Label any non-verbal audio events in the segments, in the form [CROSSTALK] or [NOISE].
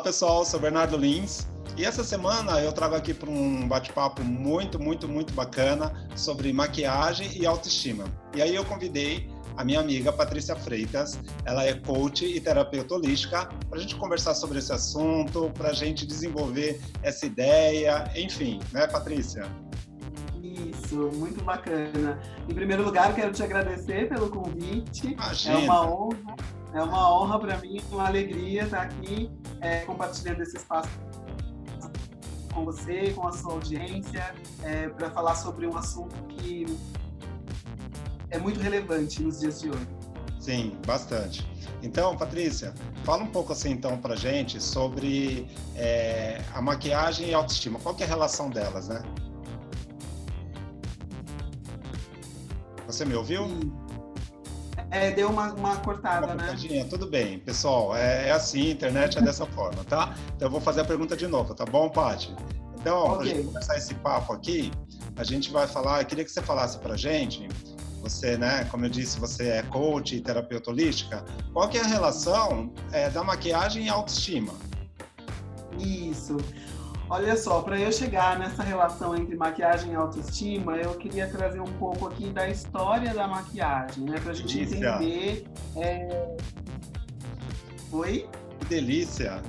Olá pessoal, sou Bernardo Lins e essa semana eu trago aqui para um bate-papo muito, muito, muito bacana sobre maquiagem e autoestima. E aí eu convidei a minha amiga Patrícia Freitas, ela é coach e terapeuta holística, para a gente conversar sobre esse assunto, para a gente desenvolver essa ideia, enfim, né, Patrícia? Isso, muito bacana. Em primeiro lugar, quero te agradecer pelo convite. Imagina. É uma honra, é uma honra para mim, uma alegria estar aqui é, compartilhando esse espaço com você, com a sua audiência, é, para falar sobre um assunto que é muito relevante nos dias de hoje. Sim, bastante. Então, Patrícia, fala um pouco assim então para gente sobre é, a maquiagem e a autoestima. Qual é a relação delas, né? Você me ouviu? Sim. É, deu uma, uma cortada, uma né? Tudo bem, pessoal. É, é assim, a internet é dessa [LAUGHS] forma, tá? Então eu vou fazer a pergunta de novo, tá bom, Paty? Então, okay. para gente começar esse papo aqui, a gente vai falar. Eu queria que você falasse para gente. Você, né? Como eu disse, você é coach e terapeuta holística. Qual que é a relação é, da maquiagem e autoestima? Isso. Olha só, para eu chegar nessa relação entre maquiagem e autoestima, eu queria trazer um pouco aqui da história da maquiagem, né? Para a gente delícia. entender. É... Oi? Que delícia!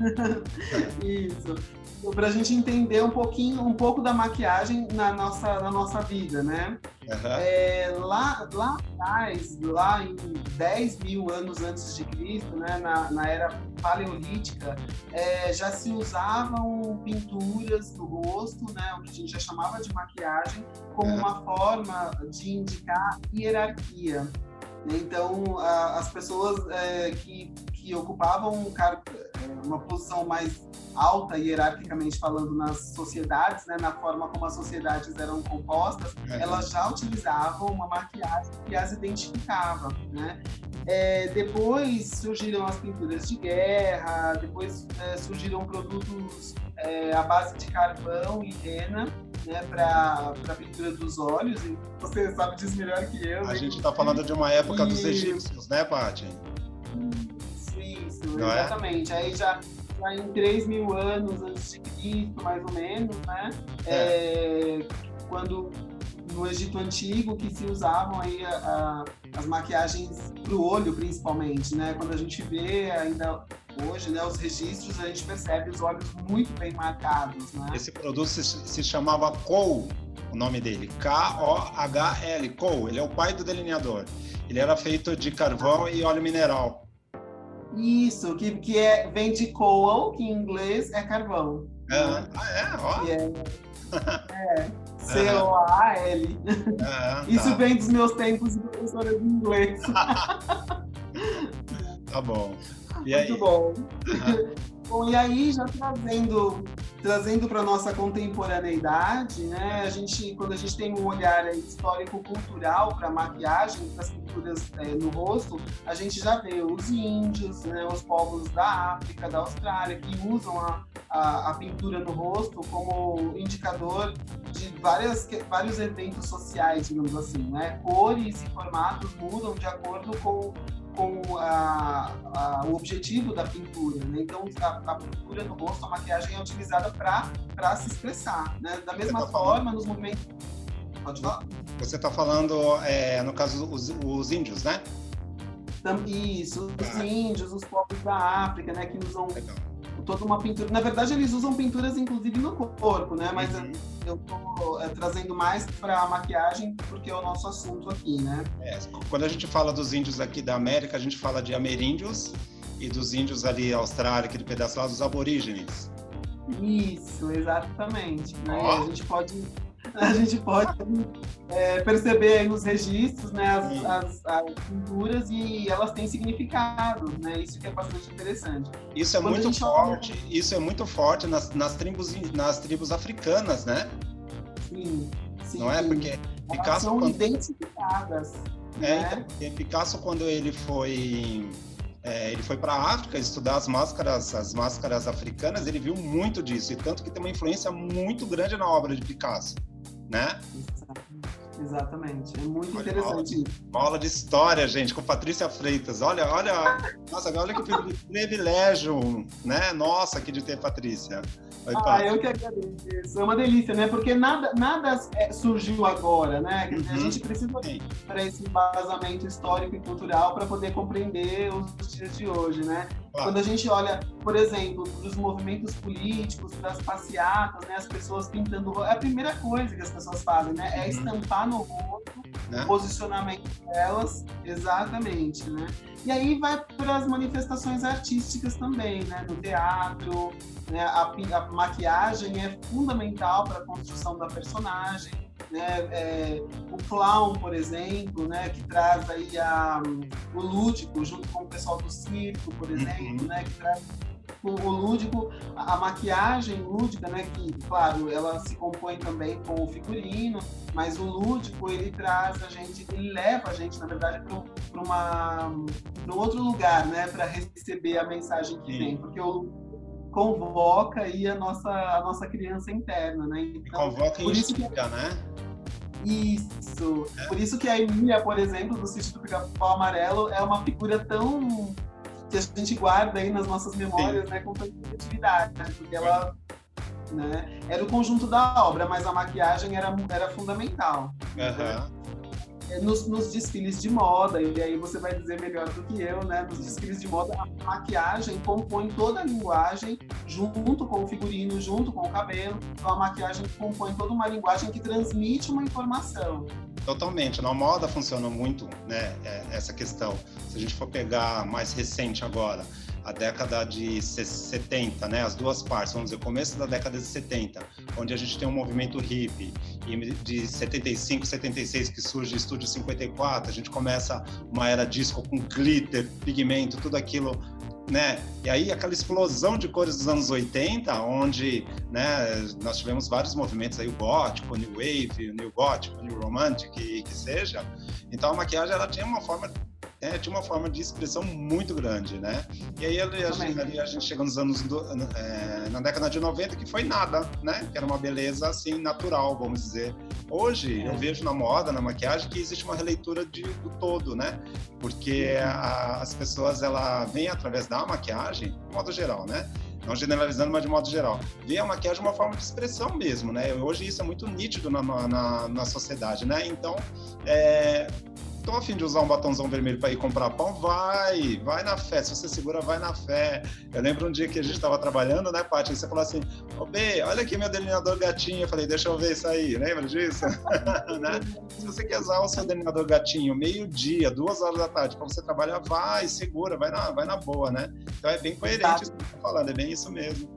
[LAUGHS] Isso para a gente entender um pouquinho, um pouco da maquiagem na nossa, na nossa vida, né? Uhum. É, lá, lá atrás, lá em 10 mil anos antes de Cristo, né, na, na era paleolítica, é, já se usavam pinturas no rosto, né, o que a gente já chamava de maquiagem, como uhum. uma forma de indicar hierarquia. Então, a, as pessoas é, que, que ocupavam um cargo, é, uma posição mais alta, hierarquicamente falando, nas sociedades, né, na forma como as sociedades eram compostas, é. elas já utilizavam uma maquiagem que as identificava. Né? É, depois surgiram as pinturas de guerra, depois é, surgiram produtos é, à base de carvão e rena, né, para a pintura dos olhos. E você sabe disso melhor que eu. A gente está falando de uma época e... dos egípcios, né, Paty? Isso, isso Não é? exatamente. É? Aí já já em 3 mil anos antes de Cristo, mais ou menos, né? É. É, quando no Egito Antigo que se usavam aí a, a, as maquiagens para o olho, principalmente, né? Quando a gente vê ainda hoje, né, os registros, a gente percebe os olhos muito bem marcados, né? Esse produto se, se chamava Kohl, o nome dele, K-O-H-L, Kohl. Ele é o pai do delineador. Ele era feito de carvão e óleo mineral. Isso, que, que é, vem de coal, que em inglês é carvão. Ah, ah é? Ó. É, [LAUGHS] é C-O-A-L. Ah, [LAUGHS] Isso tá. vem dos meus tempos de professora de inglês. [LAUGHS] tá bom. E Muito aí? bom. Uhum. Bom, e aí já trazendo trazendo para nossa contemporaneidade, né? A gente, quando a gente tem um olhar histórico-cultural para a maquiagem, para as pinturas é, no rosto, a gente já vê os índios, né? Os povos da África, da Austrália, que usam a, a, a pintura no rosto como indicador de várias, vários eventos sociais, digamos assim, né? Cores e formatos mudam de acordo com com a, a, o objetivo da pintura. Né? Então, a, a, pintura no rosto, a maquiagem é utilizada para se expressar. Né? Da mesma tá forma, falando... nos movimentos. Pode falar? Você está falando, é, no caso, os, os índios, né? Isso, os índios, os povos da África, né, que usam Legal toda uma pintura. Na verdade, eles usam pinturas, inclusive, no corpo, né? Mas uhum. eu estou é, trazendo mais para a maquiagem porque é o nosso assunto aqui, né? É, quando a gente fala dos índios aqui da América, a gente fala de ameríndios e dos índios ali, Austrália, aquele pedaço lá, dos aborígenes. Isso, exatamente. Né? Oh. A gente pode a gente pode é, perceber aí nos registros né, as, as, as, pinturas e elas têm significado, né? Isso que é bastante interessante. Isso é Quando muito forte, fala... isso é muito forte nas, nas, tribos, nas tribos africanas, né? Sim, sim. Não é? Porque Picasso... são quando... identificadas. É, né? então, Picasso, quando ele foi... É, ele foi para a África estudar as máscaras, as máscaras africanas. Ele viu muito disso e tanto que tem uma influência muito grande na obra de Picasso né? Exatamente. É muito olha, interessante. Uma aula, uma aula, de história, gente, com Patrícia Freitas. Olha, olha, nossa, olha que privilégio, né? Nossa, aqui de ter Patrícia. Oi, ah, eu que agradeço. É uma delícia, né? Porque nada, nada é, surgiu agora, né? Uhum. A gente precisa para esse embasamento histórico e cultural para poder compreender os dias de hoje, né? Quando a gente olha, por exemplo, dos movimentos políticos, das passeatas, né, as pessoas pintando, é a primeira coisa que as pessoas fazem, né, é uhum. estampar no rosto né? o posicionamento delas, exatamente, né? E aí vai para as manifestações artísticas também, né, no teatro, né, a, a maquiagem é fundamental para a construção da personagem né? É, o clown, por exemplo, né? Que traz aí a, o lúdico junto com o pessoal do circo, por uhum. exemplo, uhum. né? Que traz o, o lúdico, a, a, maquiagem lúdica, né? Que, claro, ela se compõe também com o figurino, mas o lúdico ele traz a gente, ele leva a gente, na verdade, para para outro lugar, né? Para receber a mensagem que Sim. vem, porque o convoca aí a nossa, a nossa criança interna, né? Então, convoca e instiga, que... né? Isso. É. Por isso que a Emília, por exemplo, do sítio do Pica-Pau Amarelo, é uma figura tão que a gente guarda aí nas nossas memórias, Sim. né, com tanta criatividade, né? porque ela né, era o conjunto da obra, mas a maquiagem era, era fundamental. Uhum. É, nos, nos, desfiles de moda, e aí você vai dizer melhor do que eu, né? Nos desfiles de moda, a maquiagem compõe toda a linguagem, junto com o figurino, junto com o cabelo. Então, a maquiagem compõe toda uma linguagem que transmite uma informação. Totalmente. Na moda funciona muito, né? É, essa questão. Se a gente for pegar mais recente agora, a década de 70, né, as duas partes, vamos dizer, começo da década de 70, onde a gente tem um movimento hippie, e de 75, 76 que surge Estúdio 54, a gente começa uma era disco com glitter, pigmento, tudo aquilo né? E aí aquela explosão de cores dos anos 80, onde, né, nós tivemos vários movimentos aí, o gótico, o new wave, o new gótico, o new romantic, que, que seja. Então a maquiagem ela tinha uma forma é, tinha uma forma de expressão muito grande, né? E aí ali, a, gente, ali a gente chega nos anos do, é, na década de 90 que foi nada, né? Que era uma beleza assim natural, vamos dizer. Hoje é. eu vejo na moda, na maquiagem que existe uma releitura de, do todo, né? Porque a, as pessoas ela vêm através da maquiagem, de modo geral, né? não generalizando, mas de modo geral, vê a maquiagem uma forma de expressão mesmo, né? Hoje isso é muito nítido na, na, na sociedade, né? Então, é, tô afim de usar um batomzão vermelho para ir comprar pão, vai, vai na fé. Se você segura, vai na fé. Eu lembro um dia que a gente estava trabalhando, né, Paty? Você falou assim: Ô B, olha aqui meu delineador gatinho. Eu falei: deixa eu ver isso aí. Lembra disso? [LAUGHS] né? Se você quer usar o seu delineador gatinho meio-dia, duas horas da tarde, para você trabalhar, vai, segura, vai na, vai na boa, né? Então é bem coerente isso que você tá falando, é bem isso mesmo.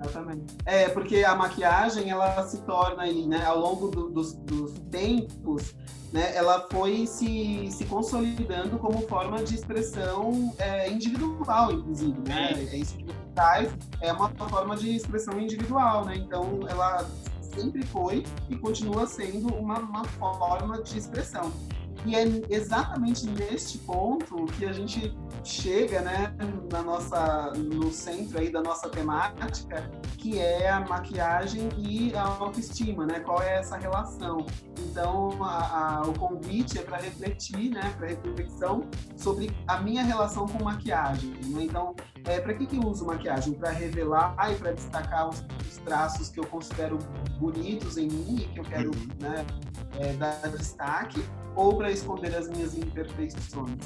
Exatamente. É, porque a maquiagem, ela se torna aí, né, ao longo do, dos, dos tempos, né, ela foi se, se consolidando como forma de expressão é, individual, inclusive. Né? É isso que traz, é uma forma de expressão individual. Né? Então, ela sempre foi e continua sendo uma, uma forma de expressão. E é exatamente neste ponto que a gente chega, né, na nossa, no centro aí da nossa temática, que é a maquiagem e a autoestima, né? Qual é essa relação? Então, a, a, o convite é para refletir, né, para reflexão sobre a minha relação com maquiagem. Né? Então, é, para que, que eu uso maquiagem? Para revelar e para destacar os, os, traços que eu considero bonitos em mim e que eu quero uhum. né, é, dar destaque ou para esconder as minhas imperfeições.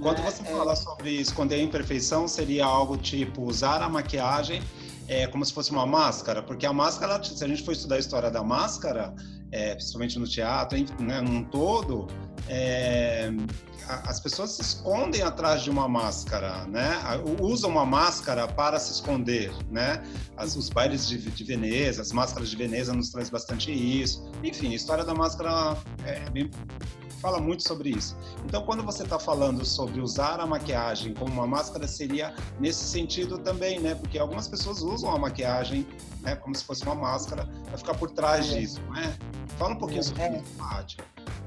Quando né? você é... fala sobre esconder a imperfeição, seria algo tipo usar a maquiagem é, como se fosse uma máscara, porque a máscara, se a gente for estudar a história da máscara, é, principalmente no teatro, né, num todo, é, as pessoas se escondem atrás de uma máscara, né? Usam uma máscara para se esconder, né? As, os bailes de, de, Veneza, as máscaras de Veneza nos traz bastante isso. Enfim, a história da máscara é bem fala muito sobre isso. Então, quando você está falando sobre usar a maquiagem como uma máscara, seria nesse sentido também, né? Porque algumas pessoas usam a maquiagem né, como se fosse uma máscara para ficar por trás é. disso, né? Fala um pouquinho é. sobre isso, Paty.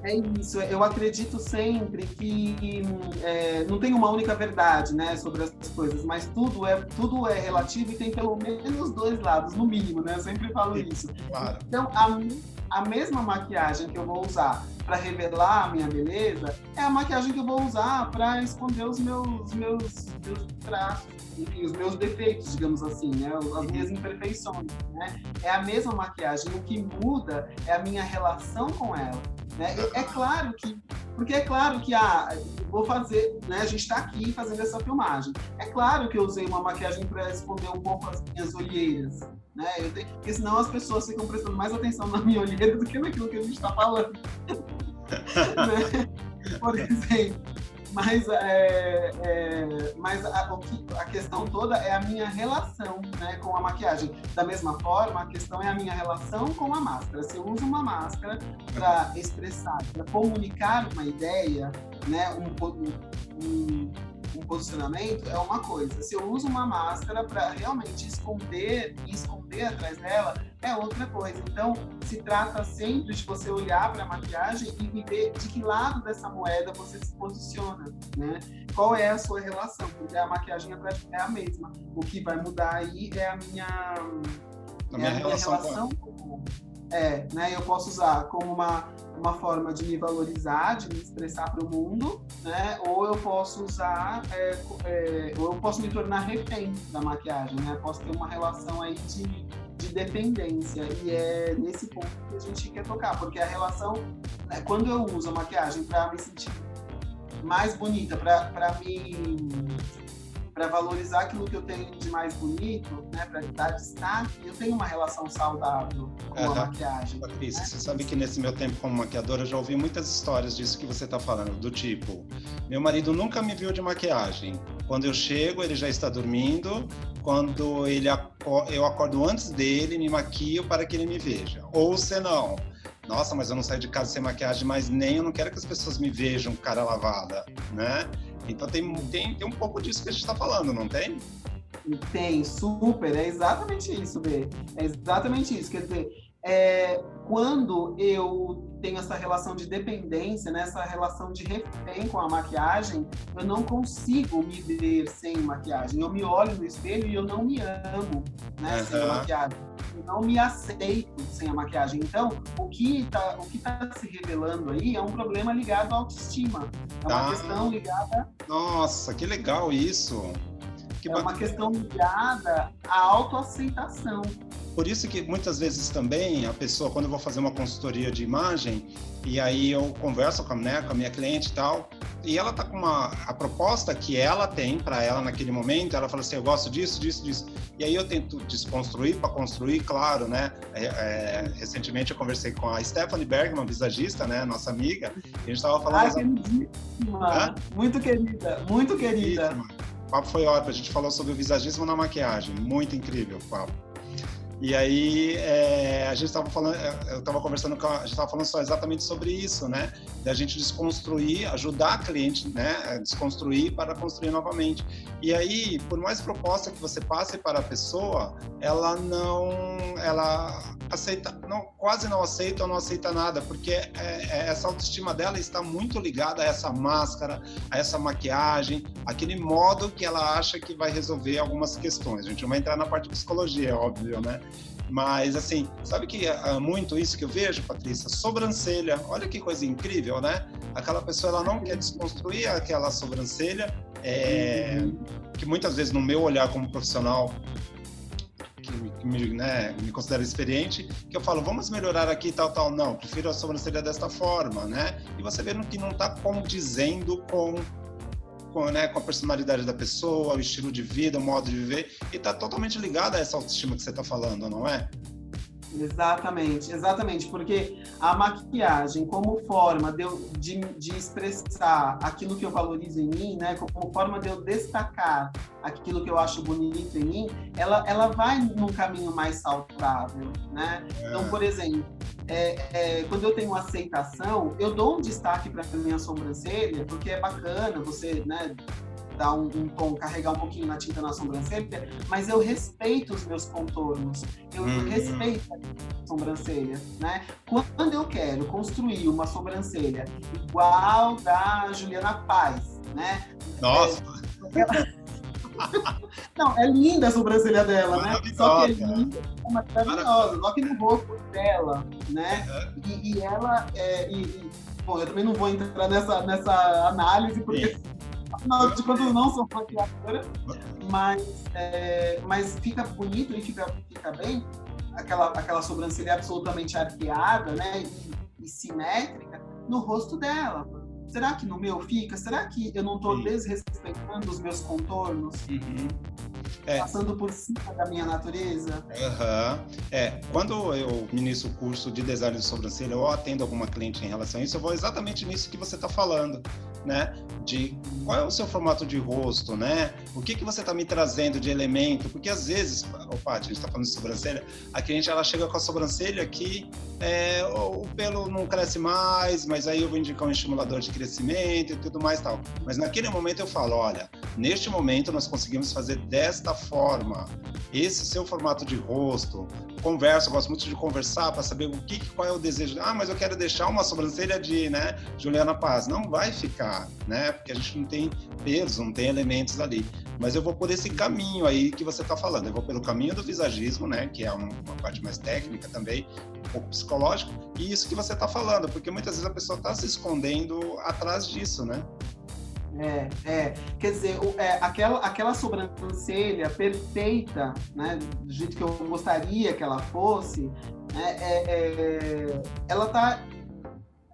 É isso, eu acredito sempre que é, não tem uma única verdade né, sobre as coisas, mas tudo é, tudo é relativo e tem pelo menos dois lados, no mínimo, né? Eu sempre falo isso. Claro. Então, a, a mesma maquiagem que eu vou usar para revelar a minha beleza é a maquiagem que eu vou usar para esconder os meus, meus, meus traços, enfim, os meus defeitos, digamos assim, né? as minhas imperfeições. Né? É a mesma maquiagem, o que muda é a minha relação com ela. Né? É claro que, porque é claro que ah, vou fazer, né? A gente está aqui fazendo essa filmagem. É claro que eu usei uma maquiagem para esconder um pouco as minhas olheiras, né? Eu tenho, porque senão as pessoas ficam prestando mais atenção na minha olheira do que naquilo que a gente está falando. [LAUGHS] né? Por exemplo. Mas, é, é, mas a, a, questão toda é a minha relação né, com a maquiagem. Da mesma forma, a questão é a minha relação com a máscara. Se eu uso uma máscara para expressar, para comunicar uma ideia, né, um, um, um posicionamento é uma coisa. Se eu uso uma máscara para realmente esconder e esconder atrás dela, é outra coisa. Então, se trata sempre de você olhar para a maquiagem e ver de que lado dessa moeda você se posiciona, né? Qual é a sua relação? Porque a maquiagem é a mesma. O que vai mudar aí é a minha, a é minha, a minha relação, relação com... É, né? Eu posso usar como uma uma forma de me valorizar, de me expressar para o mundo, né? Ou eu posso usar, é, é, ou eu posso me tornar refém da maquiagem, né? Posso ter uma relação aí de, de dependência e é nesse ponto que a gente quer tocar, porque a relação, né, quando eu uso a maquiagem para me sentir mais bonita, para me para valorizar aquilo que eu tenho de mais bonito, né, para dar destaque, eu tenho uma relação saudável com uhum. a maquiagem. Patrícia, né? você sabe que nesse meu tempo como maquiadora eu já ouvi muitas histórias disso que você está falando, do tipo, meu marido nunca me viu de maquiagem. Quando eu chego, ele já está dormindo. Quando ele eu acordo antes dele, me maquio para que ele me veja. Ou se não, nossa, mas eu não saio de casa sem maquiagem, mas nem eu não quero que as pessoas me vejam cara lavada, né? Então tem, tem, tem um pouco disso que a gente está falando, não tem? Tem, super, é exatamente isso, B. É exatamente isso. Quer dizer, é, quando eu tenho essa relação de dependência, né, essa relação de refém com a maquiagem, eu não consigo me ver sem maquiagem. Eu me olho no espelho e eu não me amo né, uhum. sem maquiagem. Não me aceito sem a maquiagem. Então, o que está tá se revelando aí é um problema ligado à autoestima. É uma ah. questão ligada. Nossa, que legal isso! Que é bacana. uma questão ligada à autoaceitação. Por isso que muitas vezes também a pessoa, quando eu vou fazer uma consultoria de imagem, e aí eu converso com a, né, com a minha cliente e tal, e ela tá com uma a proposta que ela tem para ela naquele momento, ela fala assim, eu gosto disso, disso, disso. E aí eu tento desconstruir para construir, claro, né? É, é, recentemente eu conversei com a Stephanie Bergman, visagista, né, nossa amiga, e a gente estava falando. Ai, queridíssima. Muito querida, muito querida. O papo foi ótimo, a gente falou sobre o visagismo na maquiagem, muito incrível o papo. E aí é, a gente estava falando, é, eu estava conversando com a, a gente estava falando só exatamente sobre isso, né? Da gente desconstruir, ajudar a cliente, né? Desconstruir para construir novamente. E aí, por mais proposta que você passe para a pessoa, ela não, ela aceita, não, quase não aceita ou não aceita nada, porque é, é, essa autoestima dela está muito ligada a essa máscara, a essa maquiagem, aquele modo que ela acha que vai resolver algumas questões. A gente não vai entrar na parte de psicologia, é óbvio, né? Mas, assim, sabe que é muito isso que eu vejo, Patrícia? Sobrancelha. Olha que coisa incrível, né? Aquela pessoa, ela não quer desconstruir aquela sobrancelha, é, que muitas vezes, no meu olhar como profissional, me, né, me considero experiente, que eu falo, vamos melhorar aqui tal, tal. Não, prefiro a sobrancelha desta forma, né? E você vê que não está condizendo com com, né, com a personalidade da pessoa, o estilo de vida, o modo de viver, e está totalmente ligado a essa autoestima que você está falando, não é? Exatamente, exatamente, porque a maquiagem como forma de, eu, de, de, expressar aquilo que eu valorizo em mim, né, como forma de eu destacar aquilo que eu acho bonito em mim, ela, ela vai num caminho mais saudável, né? É. Então, por exemplo, é, é, quando eu tenho aceitação, eu dou um destaque para minha sobrancelha, porque é bacana você, né, dar um, um, tom, carregar um pouquinho na tinta na sobrancelha, mas eu respeito os meus contornos, eu uhum. respeito a sobrancelha, né? Quando eu quero construir uma sobrancelha igual da Juliana Paz, né? Nossa! É, [LAUGHS] Não, é linda a sobrancelha dela, né? Só que é linda, é maravilhosa. Só que no rosto dela, né? Uhum. E, e, ela. É, e, e, bom, eu também não vou entrar nessa, nessa análise, porque afinal de contas não sou maquiadora, mas, é, mas fica bonito e fica, fica bem aquela, aquela sobrancelha absolutamente arqueada, né? E, e simétrica no rosto dela será que no meu fica? Será que eu não estou desrespeitando os meus contornos? Uhum. É. Passando por cima da minha natureza? Uhum. É, quando eu ministro o curso de design de sobrancelha, eu atendo alguma cliente em relação a isso, eu vou exatamente nisso que você está falando, né? De qual é o seu formato de rosto, né? O que, que você está me trazendo de elemento? Porque às vezes, opa, a gente está falando de sobrancelha, a cliente ela chega com a sobrancelha que é, o pelo não cresce mais, mas aí eu vou indicar um estimulador de crescimento e tudo mais tal. Mas naquele momento eu falo, olha, neste momento nós conseguimos fazer desta forma. Esse seu formato de rosto, converso, gosto muito de conversar para saber o que, qual é o desejo. Ah, mas eu quero deixar uma sobrancelha de, né, Juliana Paz. Não vai ficar, né? Porque a gente não tem peso, não tem elementos ali. Mas eu vou por esse caminho aí que você está falando. Eu vou pelo caminho do visagismo, né? Que é uma, uma parte mais técnica também, um pouco psicológico. E isso que você está falando, porque muitas vezes a pessoa está se escondendo atrás disso, né? É, é. Quer dizer, é, aquela, aquela sobrancelha perfeita, né, do jeito que eu gostaria que ela fosse, né, é, é, ela tá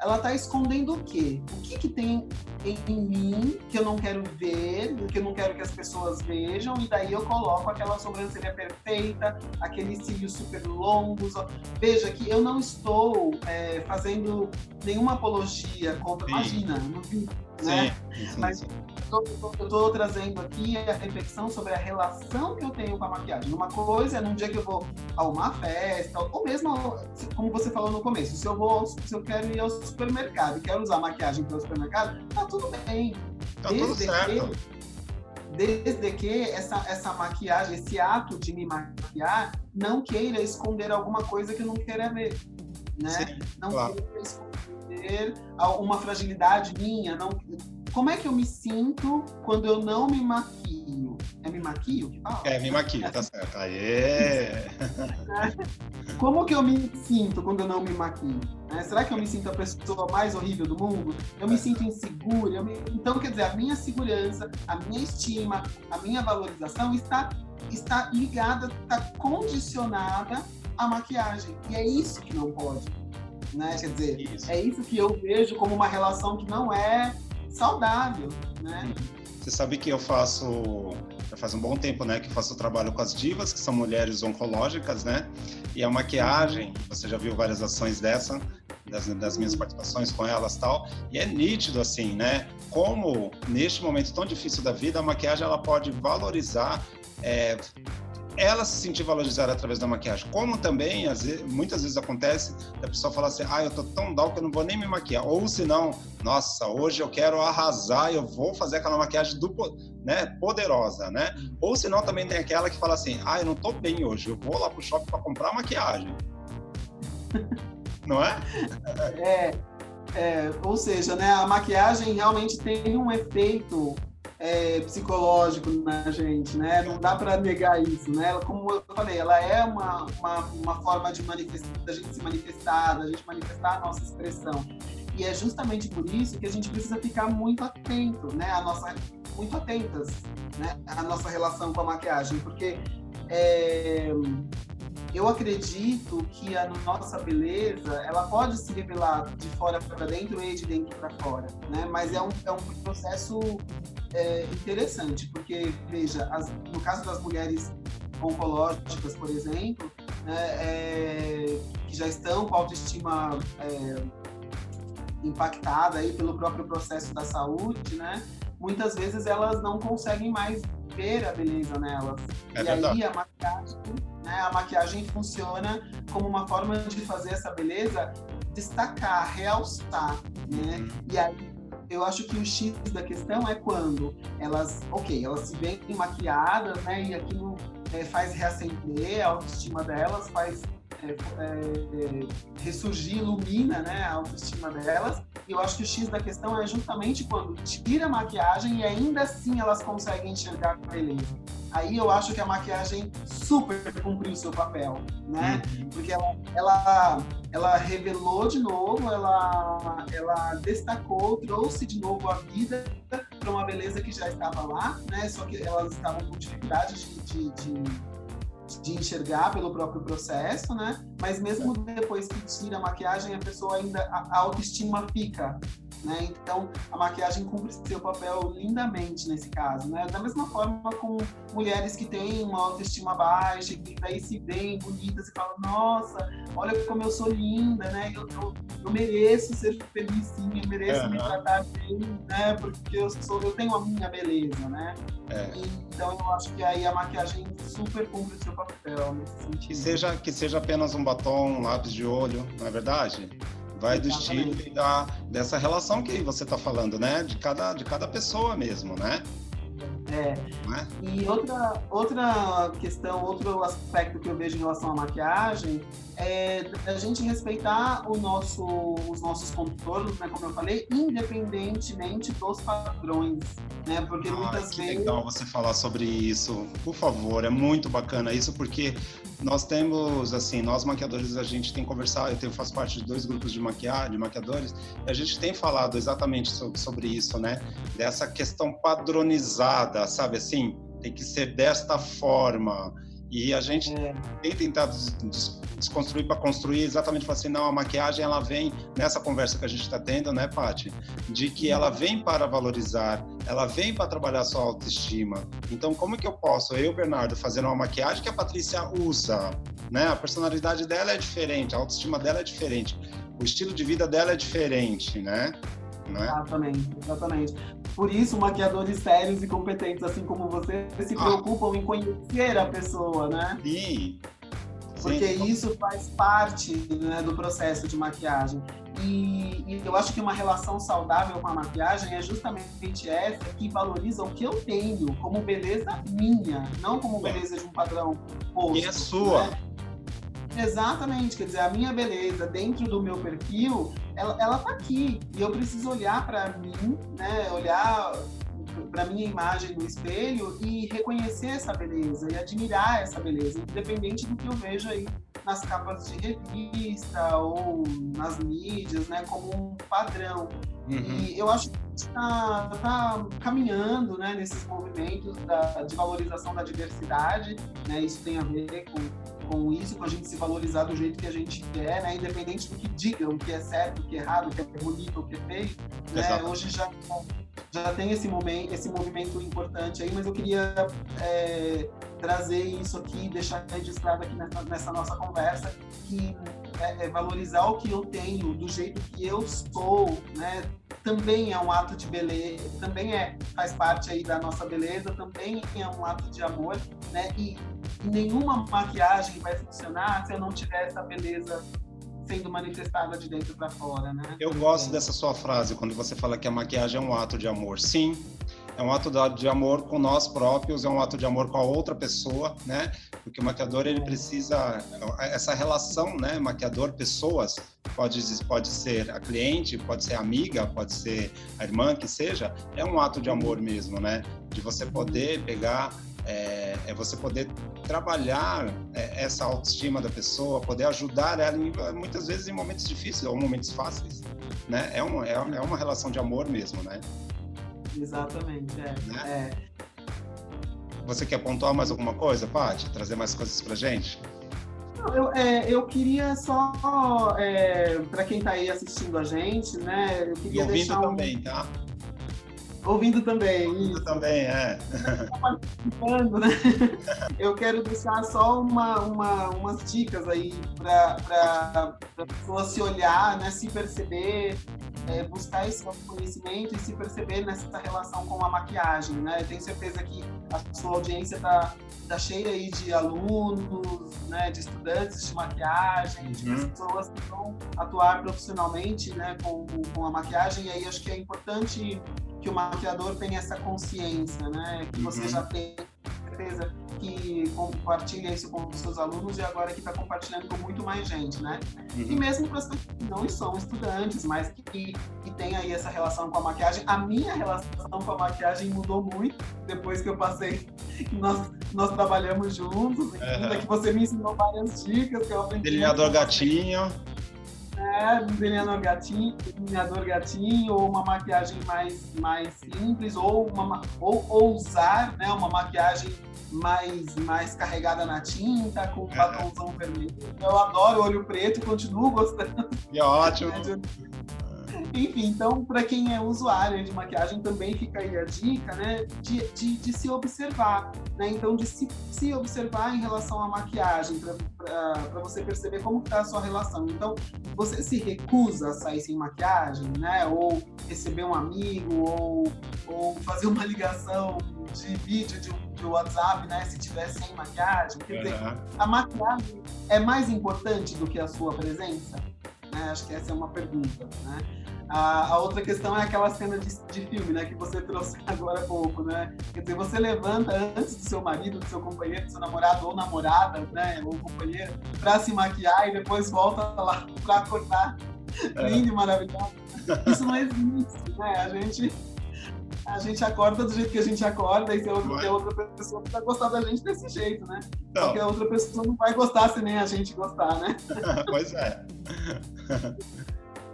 ela tá escondendo o quê? O que, que tem em, em, mim que eu não quero ver, que eu não quero que as pessoas vejam, e daí eu coloco aquela sobrancelha perfeita, aqueles cílios super longos. Veja que eu não estou é, fazendo nenhuma apologia contra. Sim. Imagina, não vi né? Sim, sim, Mas eu estou trazendo aqui a reflexão sobre a relação que eu tenho com a maquiagem. Uma coisa é num dia que eu vou a uma festa, ou mesmo, como você falou no começo, se eu vou, se eu quero ir ao supermercado e quero usar maquiagem para o supermercado, tá tudo bem. Tá desde tudo certo. Que, desde que essa, essa maquiagem, esse ato de me maquiar, não queira esconder alguma coisa que eu não queira ver. Né? Sim, não claro. queira esconder ter uma fragilidade minha, não. Como é que eu me sinto quando eu não me maquio? É me maquio que fala? É, me maquio, tá certo. Aê! [LAUGHS] Como que eu me sinto quando eu não me maquio? É, será que eu me sinto a pessoa mais horrível do mundo? Eu me sinto insegura? Me... Então, quer dizer, a minha segurança, a minha estima, a minha valorização está, está ligada, está condicionada à maquiagem. E é isso que não pode né? Quer dizer, isso. é isso que eu vejo como uma relação que não é saudável, né? Você sabe que eu faço, já faz um bom tempo, né, que eu faço trabalho com as divas, que são mulheres oncológicas, né? E a maquiagem, você já viu várias ações dessa, das, das minhas participações com elas tal, e é nítido assim, né? Como neste momento tão difícil da vida, a maquiagem ela pode valorizar é, ela se sentir valorizada através da maquiagem. Como também, vezes, muitas vezes acontece, a pessoa falar assim, ah, eu tô tão down que eu não vou nem me maquiar. Ou se não, nossa, hoje eu quero arrasar, eu vou fazer aquela maquiagem do, né, poderosa, né? Ou se não, também tem aquela que fala assim, ah, eu não tô bem hoje, eu vou lá pro shopping para comprar maquiagem. [LAUGHS] não é? é? É, ou seja, né, a maquiagem realmente tem um efeito é, psicológico na gente, né? Não dá para negar isso, né? Como eu falei, ela é uma, uma, uma forma de manifestar, da gente se manifestar, da gente manifestar a nossa expressão. E é justamente por isso que a gente precisa ficar muito atento, né? A nossa, muito atentas, né? A nossa relação com a maquiagem, porque é, eu acredito que a nossa beleza ela pode se revelar de fora para dentro e de dentro para fora, né? Mas é um, é um processo é, interessante, porque veja, as, no caso das mulheres oncológicas, por exemplo, né, é, que já estão com a autoestima é, impactada aí pelo próprio processo da saúde, né? Muitas vezes elas não conseguem mais ver a beleza nelas. É e verdade. aí a maquiagem né? A maquiagem funciona como uma forma de fazer essa beleza destacar, realçar, né? Uhum. E aí eu acho que o X da questão é quando elas, ok, elas se veem maquiadas, né? E aquilo é, faz reacender a autoestima delas, faz é, é, ressurgir, ilumina né, a autoestima delas. E eu acho que o X da questão é justamente quando tira a maquiagem e ainda assim elas conseguem enxergar a beleza. Aí eu acho que a maquiagem super cumpriu o seu papel, né? Uhum. Porque ela, ela, ela revelou de novo, ela, ela destacou, trouxe de novo a vida para uma beleza que já estava lá, né? Só que elas estavam com dificuldade de, de, de de enxergar pelo próprio processo, né? Mas mesmo depois que tira a maquiagem, a pessoa ainda a autoestima fica, né? Então, a maquiagem cumpre seu papel lindamente nesse caso, né? Da mesma forma com mulheres que têm uma autoestima baixa, que daí se veem bonitas e falam, nossa, olha como eu sou linda, né? Eu, eu, eu mereço ser feliz sim, eu mereço me tratar bem, né? Porque eu, sou, eu tenho a minha beleza, né? É. Então, eu acho que aí a maquiagem super cumpre seu papel nesse sentido. Que seja, que seja apenas um batom, um lápis de olho, não é verdade? Vai do estilo da, dessa relação que você está falando, né? De cada, de cada pessoa mesmo, né? É. é. E outra, outra questão, outro aspecto que eu vejo em relação à maquiagem é a gente respeitar o nosso, os nossos contornos, né, como eu falei, independentemente dos padrões, né? Porque ah, muitas que vezes. legal você falar sobre isso, por favor, é muito bacana isso, porque nós temos, assim, nós maquiadores, a gente tem conversado, eu tenho, faço parte de dois grupos de, maquiar, de maquiadores, e a gente tem falado exatamente sobre, sobre isso, né? Dessa questão padronizada, sabe assim? Tem que ser desta forma. E a gente é. tem tentado desconstruir para construir exatamente para assim, não, a maquiagem ela vem nessa conversa que a gente está tendo, né, Paty? De que ela vem para valorizar, ela vem para trabalhar a sua autoestima. Então, como que eu posso, eu, Bernardo, fazer uma maquiagem que a Patrícia usa, né? A personalidade dela é diferente, a autoestima dela é diferente, o estilo de vida dela é diferente, né? Né? Exatamente, exatamente. Por isso, maquiadores sérios e competentes, assim como você, se ah. preocupam em conhecer a pessoa, né? Sim. Porque Sim. isso faz parte né, do processo de maquiagem. E, e, eu acho que uma relação saudável com a maquiagem é justamente essa que valoriza o que eu tenho como beleza minha, não como beleza de um padrão posto. E é sua. Né? Exatamente, quer dizer, a minha beleza dentro do meu perfil, ela, ela tá aqui. E eu preciso olhar para mim, né? Olhar para minha imagem no espelho e reconhecer essa beleza e admirar essa beleza, independente do que eu vejo aí nas capas de revista ou nas mídias, né, como um padrão. Uhum. E eu acho que a gente está tá caminhando né, nesses movimentos da, de valorização da diversidade, né, isso tem a ver com com isso, com a gente se valorizar do jeito que a gente quer, né? Independente do que digam, o que é certo, o que é errado, o que é bonito, o que é feio. Né? Hoje já, já tem esse momento, esse movimento importante aí, mas eu queria é, trazer isso aqui, deixar registrado aqui nessa, nessa nossa conversa, que é, é valorizar o que eu tenho, do jeito que eu sou, né? Também é um ato de beleza, também é faz parte aí da nossa beleza, também é um ato de amor, né? E nenhuma maquiagem vai funcionar se eu não tiver essa beleza sendo manifestada de dentro para fora, né? Eu gosto é. dessa sua frase quando você fala que a maquiagem é um ato de amor. Sim, é um ato de amor com nós próprios, é um ato de amor com a outra pessoa, né? Porque o maquiador ele precisa essa relação, né? Maquiador pessoas pode pode ser a cliente, pode ser a amiga, pode ser a irmã que seja, é um ato de amor mesmo, né? De você poder pegar é, é você poder trabalhar é, essa autoestima da pessoa, poder ajudar ela em, muitas vezes em momentos difíceis ou momentos fáceis, né? É uma, é, é uma relação de amor mesmo, né? Exatamente, é. Né? é. Você quer pontuar mais alguma coisa, Paty? Trazer mais coisas pra gente? Eu, é, eu queria só, é, para quem está aí assistindo a gente, né? Eu queria e ouvindo deixar um... também, tá? Ouvindo também. Ouvindo também, é. Né? Eu quero deixar só uma, uma, umas dicas aí para a pessoa se olhar, né, se perceber, é, buscar esse conhecimento e se perceber nessa relação com a maquiagem, né? Eu tenho certeza que a sua audiência está tá cheia aí de alunos, né, de estudantes de maquiagem, de uhum. pessoas que vão atuar profissionalmente né, com, com a maquiagem. E aí acho que é importante que o maquiador tenha essa consciência, né, que você uhum. já tem certeza que compartilha isso com os seus alunos e agora que está compartilhando com muito mais gente, né? Uhum. E mesmo para as pessoas que não são estudantes, mas que, que tem aí essa relação com a maquiagem, a minha relação com a maquiagem mudou muito depois que eu passei, nós, nós trabalhamos juntos, uhum. que você me ensinou várias dicas que eu aprendi. Delineador gatinho. É, delineador gatinho, delineador gatinho, ou uma maquiagem mais, mais simples, ou, uma, ou, ou usar né, uma maquiagem mais, mais carregada na tinta, com um é. batomzão vermelho. Eu adoro olho preto, continuo gostando. E é ótimo. Enfim, então, para quem é usuário de maquiagem, também fica aí a dica, né, de, de, de se observar, né? Então, de se, se observar em relação à maquiagem, para você perceber como está a sua relação. Então, você se recusa a sair sem maquiagem, né? Ou receber um amigo, ou, ou fazer uma ligação de vídeo de, um, de WhatsApp, né? Se tiver sem maquiagem. Quer dizer, uhum. a maquiagem é mais importante do que a sua presença? Né? Acho que essa é uma pergunta, né? A, a, outra questão é aquela cena de, de, filme, né, que você trouxe [LAUGHS] agora há pouco, né? Quer dizer, você levanta antes do seu marido, do seu companheiro, do seu namorado ou namorada, né, ou companheiro, para se maquiar e depois volta lá [LAUGHS] para acordar é. lindo e maravilhoso. Isso não existe, né? A gente a gente acorda do jeito que a gente acorda e se a outra, a outra pessoa vai gostar da gente desse jeito, né? Não. Porque a outra pessoa não vai gostar se nem a gente gostar, né? [LAUGHS] pois é.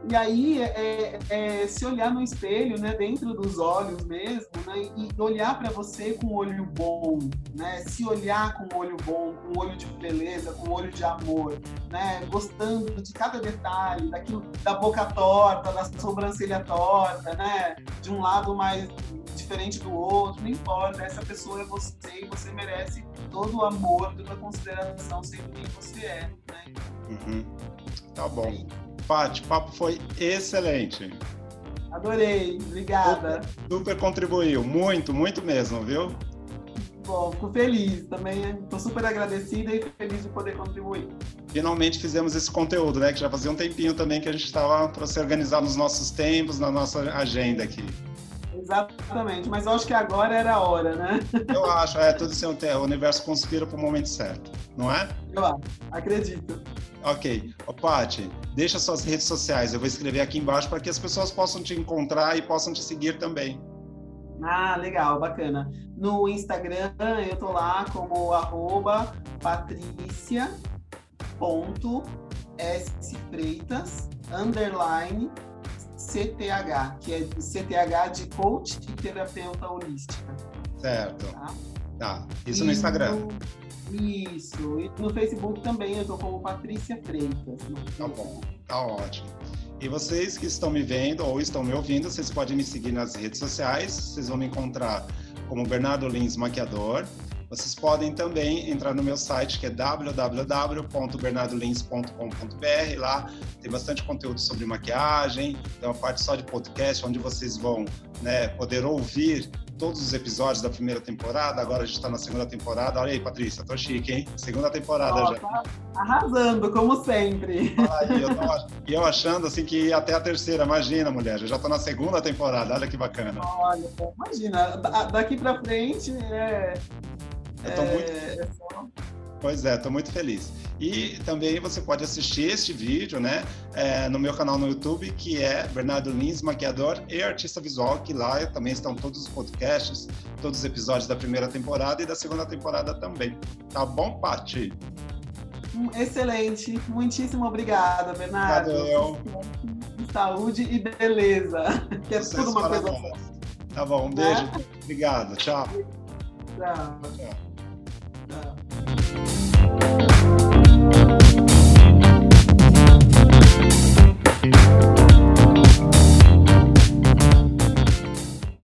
E aí é, é, é, se olhar no espelho, né, dentro dos olhos mesmo, né, e olhar para você com um olho bom, né, se olhar com um olho bom, com um olho de beleza, com um olho de amor, né, gostando de cada detalhe, daquilo, da boca torta, da sobrancelha torta, né, de um lado mais diferente do outro, não importa, essa pessoa é você e você merece todo o amor, toda a consideração, sendo quem você é, né. Uhum. Tá bom. Paty, o papo foi excelente. Adorei, obrigada. Super, super contribuiu, muito, muito mesmo, viu? Bom, fico feliz também, estou super agradecida e feliz de poder contribuir. Finalmente fizemos esse conteúdo, né? Que já fazia um tempinho também que a gente estava para se organizar nos nossos tempos, na nossa agenda aqui. Exatamente, mas eu acho que agora era a hora, né? Eu acho, é, tudo assim, o universo conspira para o momento certo, não é? Eu acho, acredito. Ok. Ô, Paty, deixa suas redes sociais. Eu vou escrever aqui embaixo para que as pessoas possam te encontrar e possam te seguir também. Ah, legal, bacana. No Instagram, eu tô lá como arroba patricia.sfreitas, underline, CTH, que é CTH de coach e terapeuta holística. Certo. Tá? tá. Isso e no Instagram. No isso. E no Facebook também eu tô como Patrícia Freitas. Tá bom, tá ótimo. E vocês que estão me vendo ou estão me ouvindo, vocês podem me seguir nas redes sociais. Vocês vão me encontrar como Bernardo Lins Maquiador. Vocês podem também entrar no meu site que é www.bernardolins.com.br. Lá tem bastante conteúdo sobre maquiagem, tem uma parte só de podcast onde vocês vão né, poder ouvir todos os episódios da primeira temporada, agora a gente está na segunda temporada. Olha aí, Patrícia, tô chique, hein? Segunda temporada oh, já. Tá arrasando, como sempre. Aí, eu e eu achando assim que ia até a terceira, imagina, mulher, eu já tô na segunda temporada, olha que bacana. Olha, imagina, daqui para frente é. Eu tô é, muito. É só... Pois é, estou muito feliz. E também você pode assistir este vídeo, né, é, no meu canal no YouTube, que é Bernardo Lins, maquiador e artista visual, que lá também estão todos os podcasts, todos os episódios da primeira temporada e da segunda temporada também. Tá bom, Pati? Excelente, muitíssimo obrigada, Bernardo. Valeu. Saúde e beleza, [LAUGHS] que é tudo uma coisa só. Tá bom, um beijo. É? Obrigado. Tchau. tchau. tchau. you